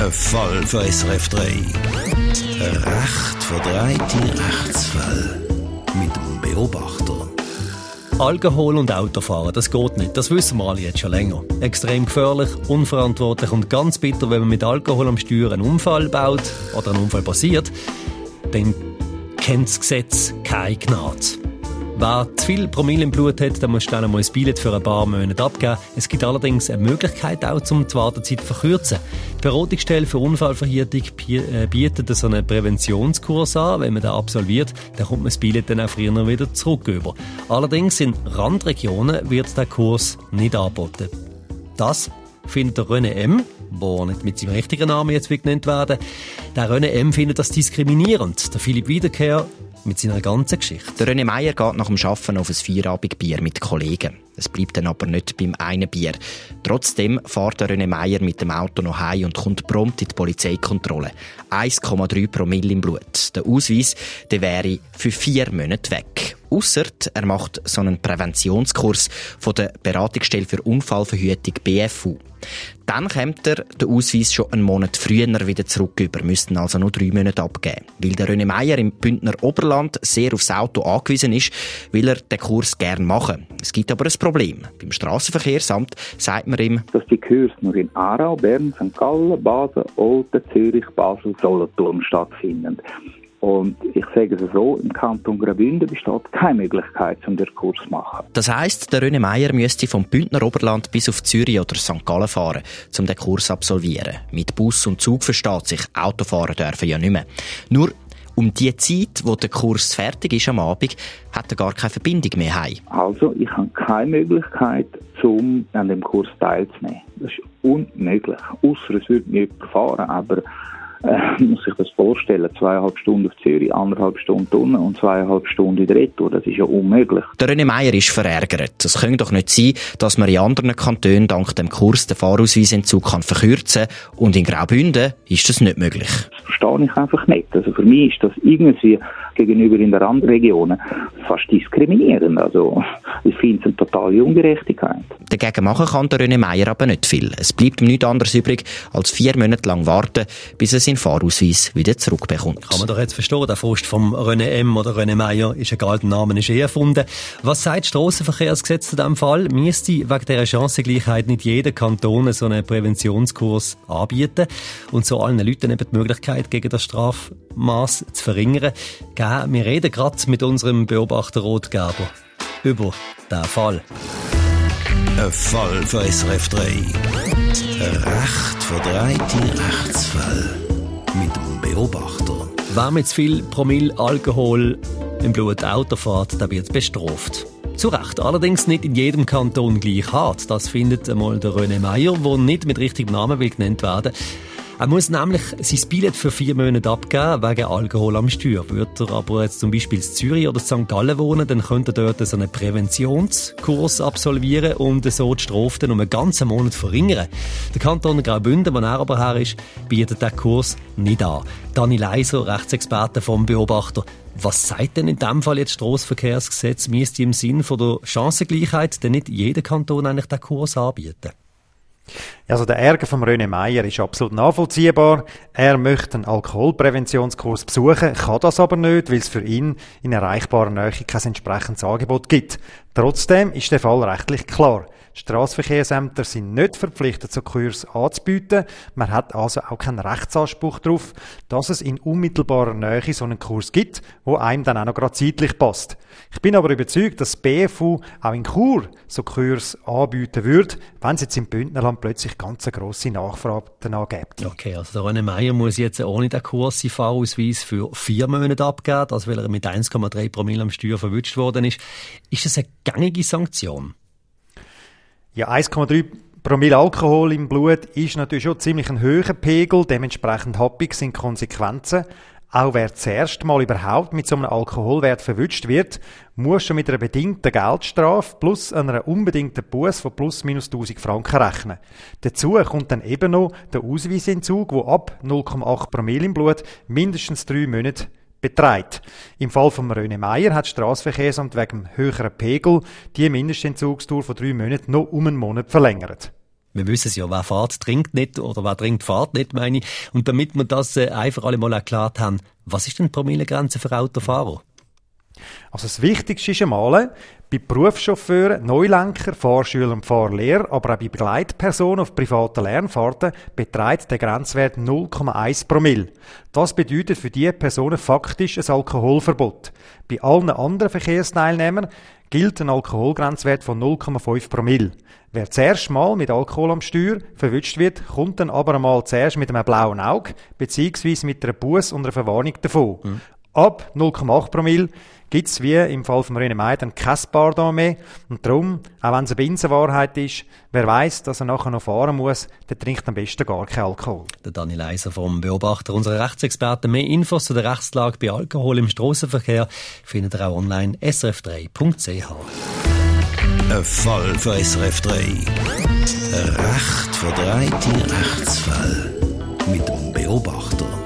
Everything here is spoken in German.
Ein Fall für SRF 3. Ein recht verdrehte Rechtsfall. Mit dem Beobachter. Alkohol und Autofahren, das geht nicht. Das wissen wir alle jetzt schon länger. Extrem gefährlich, unverantwortlich und ganz bitter, wenn man mit Alkohol am Steuer einen Unfall baut oder ein Unfall passiert, dann kennt das Gesetz keine Gnade. Wer zu viel Promille im Blut hat, der muss dann einmal ein Billett für ein paar Monate abgeben. Es gibt allerdings eine Möglichkeit auch, um die Wartezeit zu verkürzen. Die Beratungsstelle für Unfallverhütung äh, bietet so einen Präventionskurs an. Wenn man den absolviert, dann kommt man das Billett dann auch früher wieder zurück. Allerdings in Randregionen wird der Kurs nicht angeboten. Das findet der René M., der nicht mit seinem richtigen Namen jetzt genannt werden der René M. findet das diskriminierend. Der Philipp Wiederkehr mit seiner ganzen Geschichte. Der René Meier geht nach dem Arbeiten auf ein Feierabendbier mit Kollegen. Es bleibt dann aber nicht beim einen Bier. Trotzdem fährt der René Meier mit dem Auto noch heim und kommt prompt in die Polizeikontrolle. 1,3 Promille im Blut. Der Ausweis der wäre für vier Monate weg. Ausser er macht so einen Präventionskurs von der Beratungsstelle für Unfallverhütung BFU. Dann kommt er den Ausweis schon einen Monat früher wieder zurück über, müssten also nur drei Monate abgeben. Weil der René Meier im Bündner Oberland sehr aufs Auto angewiesen ist, will er den Kurs gern machen. Es gibt aber ein Problem. Beim Strassenverkehrsamt sagt man ihm, dass die Kurse nur in Aarau, Bern, St. Gallen, Basel, Olten, Zürich, Basel, Solothurn stattfinden. Und ich sage es so, im Kanton Graubünden besteht keine Möglichkeit, um den Kurs zu machen. Das heisst, der René Meier müsste vom Bündner Oberland bis auf Zürich oder St. Gallen fahren, um den Kurs zu absolvieren. Mit Bus und Zug versteht sich, Autofahren dürfen ja nicht mehr. Nur um die Zeit, wo der Kurs fertig ist am Abend, hat er gar keine Verbindung mehr heim. Also, ich habe keine Möglichkeit, um an dem Kurs teilzunehmen. Das ist unmöglich. Außer es würde mir fahren, aber äh, muss sich das vorstellen, zweieinhalb Stunden auf Zürich, anderthalb Stunden unten und zweieinhalb Stunden in der Retour, das ist ja unmöglich. Der René Meier ist verärgert. Es könnte doch nicht sein, dass man in anderen Kantonen dank dem Kurs den Fahrausweisentzug kann verkürzen und in Graubünden ist das nicht möglich. Das verstehe ich einfach nicht. Also für mich ist das irgendwie gegenüber in den Randregionen fast diskriminierend. Also ich finde es eine totale Ungerechtigkeit. Dagegen machen kann der René Meier aber nicht viel. Es bleibt ihm nichts anderes übrig, als vier Monate lang warten, bis er seinen Fahrausweis wieder zurückbekommt. Kann man doch jetzt verstehen, der Frust vom René M. oder René Meier ist egal, der Name ist eh erfunden. Was sagt das Strassenverkehrsgesetz in diesem Fall? Müsste wegen dieser Chancengleichheit nicht jeder Kanton so einen Präventionskurs anbieten und so allen Leuten eben die Möglichkeit, gegen das Strafmaß zu verringern? Gell, wir reden gerade mit unserem Beobachter Rotgerber über diesen Fall. Ein Fall für SRF 3. Ein recht verdrehte Rechtsfall. Mit dem Beobachter. Wer mit zu viel Promille Alkohol im Blut Auto fährt, der wird bestraft. Zu Recht. Allerdings nicht in jedem Kanton gleich hart. Das findet einmal der René Meyer, der nicht mit richtigem Namen will genannt werden er muss nämlich sein Billett für vier Monate abgeben, wegen Alkohol am Steuer. Würde er aber jetzt zum Beispiel in Zürich oder St. Gallen wohnen, dann könnte er dort so einen Präventionskurs absolvieren und so die Strafe um einen ganzen Monat verringern. Der Kanton Graubünden, wo er aber her ist, bietet diesen Kurs nicht an. Dani Leiser, Rechtsexperte vom Beobachter. Was sagt denn in diesem Fall jetzt das Strassenverkehrsgesetz? Müsste im Sinn von der Chancengleichheit denn nicht jeder Kanton eigentlich den Kurs anbieten? Also der Ärger von René Meier ist absolut nachvollziehbar. Er möchte einen Alkoholpräventionskurs besuchen, kann das aber nicht, weil es für ihn in erreichbarer Nähe kein entsprechendes Angebot gibt. Trotzdem ist der Fall rechtlich klar. Straßenverkehrsämter sind nicht verpflichtet, so Kurs anzubieten. Man hat also auch keinen Rechtsanspruch darauf, dass es in unmittelbarer Nähe so einen Kurs gibt, wo einem dann auch noch gerade zeitlich passt. Ich bin aber überzeugt, dass das BFU auch in Chur so Kurs anbieten würde, wenn es jetzt im Bündnerland plötzlich ganz eine grosse Nachfrage danach. Okay, also der René Meier muss jetzt ohne den Kurs Fahrausweis für vier Monate abgeben, das weil er mit 1,3 Promille am Steuer verwünscht worden ist. Ist das eine gängige Sanktion? Ja, 1,3 Promille Alkohol im Blut ist natürlich schon ziemlich ein hoher Pegel, dementsprechend happig sind Konsequenzen. Auch wer zuerst mal überhaupt mit so einem Alkoholwert verwünscht wird, muss schon mit einer bedingten Geldstrafe plus einer unbedingten Buß von plus minus 1000 Franken rechnen. Dazu kommt dann eben noch der Ausweisentzug, wo ab 0,8 Promille im Blut mindestens drei Monate betreibt. Im Fall von Röne Meier hat das Strassenverkehrsamt wegen höheren Pegel die Mindestentzugsdauer von drei Monaten noch um einen Monat verlängert. wir wissen es ja, wer fährt, trinkt nicht oder wer trinkt, fährt nicht, meine ich. Und damit wir das äh, einfach alle mal erklärt haben, was ist denn die Promillegrenze für Autofahrer? Also das Wichtigste ist einmal, bei Berufschauffeuren, Neulenker, Fahrschülern und Fahrlehrer, aber auch bei Begleitpersonen auf privaten Lernfahrten beträgt der Grenzwert 0,1 Promille. Das bedeutet für diese Personen faktisch ein Alkoholverbot. Bei allen anderen Verkehrsteilnehmern gilt ein Alkoholgrenzwert von 0,5 Promille. Wer zuerst mal mit Alkohol am Steuer verwünscht wird, kommt dann aber einmal zuerst mit einem blauen Auge, beziehungsweise mit einer Buß und einer Verwarnung davon. Mhm. Ab 0,8 Promille gibt es wie im Fall von René dann kein Pardon mehr. Und darum, auch wenn es eine Binsenwahrheit ist, wer weiß, dass er nachher noch fahren muss, der trinkt am besten gar keinen Alkohol. Der Daniel Leiser vom Beobachter, unserer Rechtsexperten. Mehr Infos zu der Rechtslage bei Alkohol im Strassenverkehr findet ihr auch online srf3.ch. Ein Fall für SRF 3. Ein recht verdrehte Rechtsfall mit dem Beobachter.